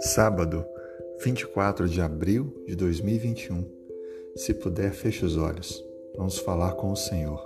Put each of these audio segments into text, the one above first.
Sábado, 24 de abril de 2021. Se puder, feche os olhos. Vamos falar com o Senhor.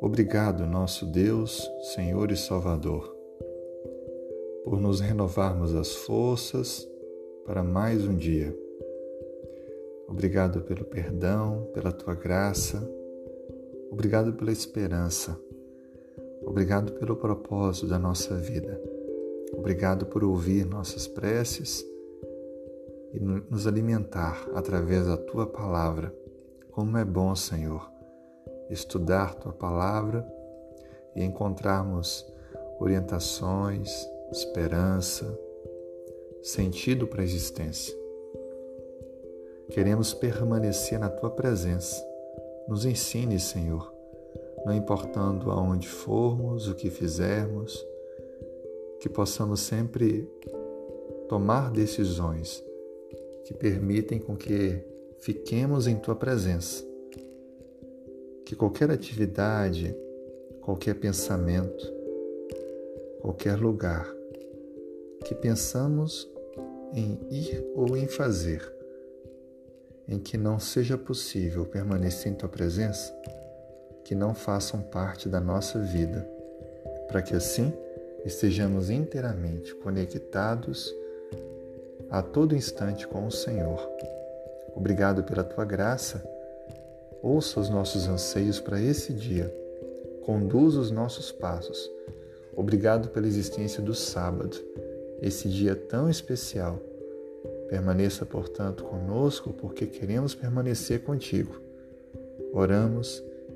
Obrigado, nosso Deus, Senhor e Salvador, por nos renovarmos as forças para mais um dia. Obrigado pelo perdão, pela tua graça. Obrigado pela esperança. Obrigado pelo propósito da nossa vida. Obrigado por ouvir nossas preces e nos alimentar através da tua palavra. Como é bom, Senhor, estudar tua palavra e encontrarmos orientações, esperança, sentido para a existência. Queremos permanecer na tua presença. Nos ensine, Senhor, não importando aonde formos, o que fizermos, que possamos sempre tomar decisões que permitem com que fiquemos em tua presença. Que qualquer atividade, qualquer pensamento, qualquer lugar que pensamos em ir ou em fazer, em que não seja possível permanecer em tua presença, que não façam parte da nossa vida, para que assim estejamos inteiramente conectados a todo instante com o Senhor. Obrigado pela tua graça. Ouça os nossos anseios para esse dia. Conduza os nossos passos. Obrigado pela existência do sábado, esse dia tão especial. Permaneça, portanto, conosco, porque queremos permanecer contigo. Oramos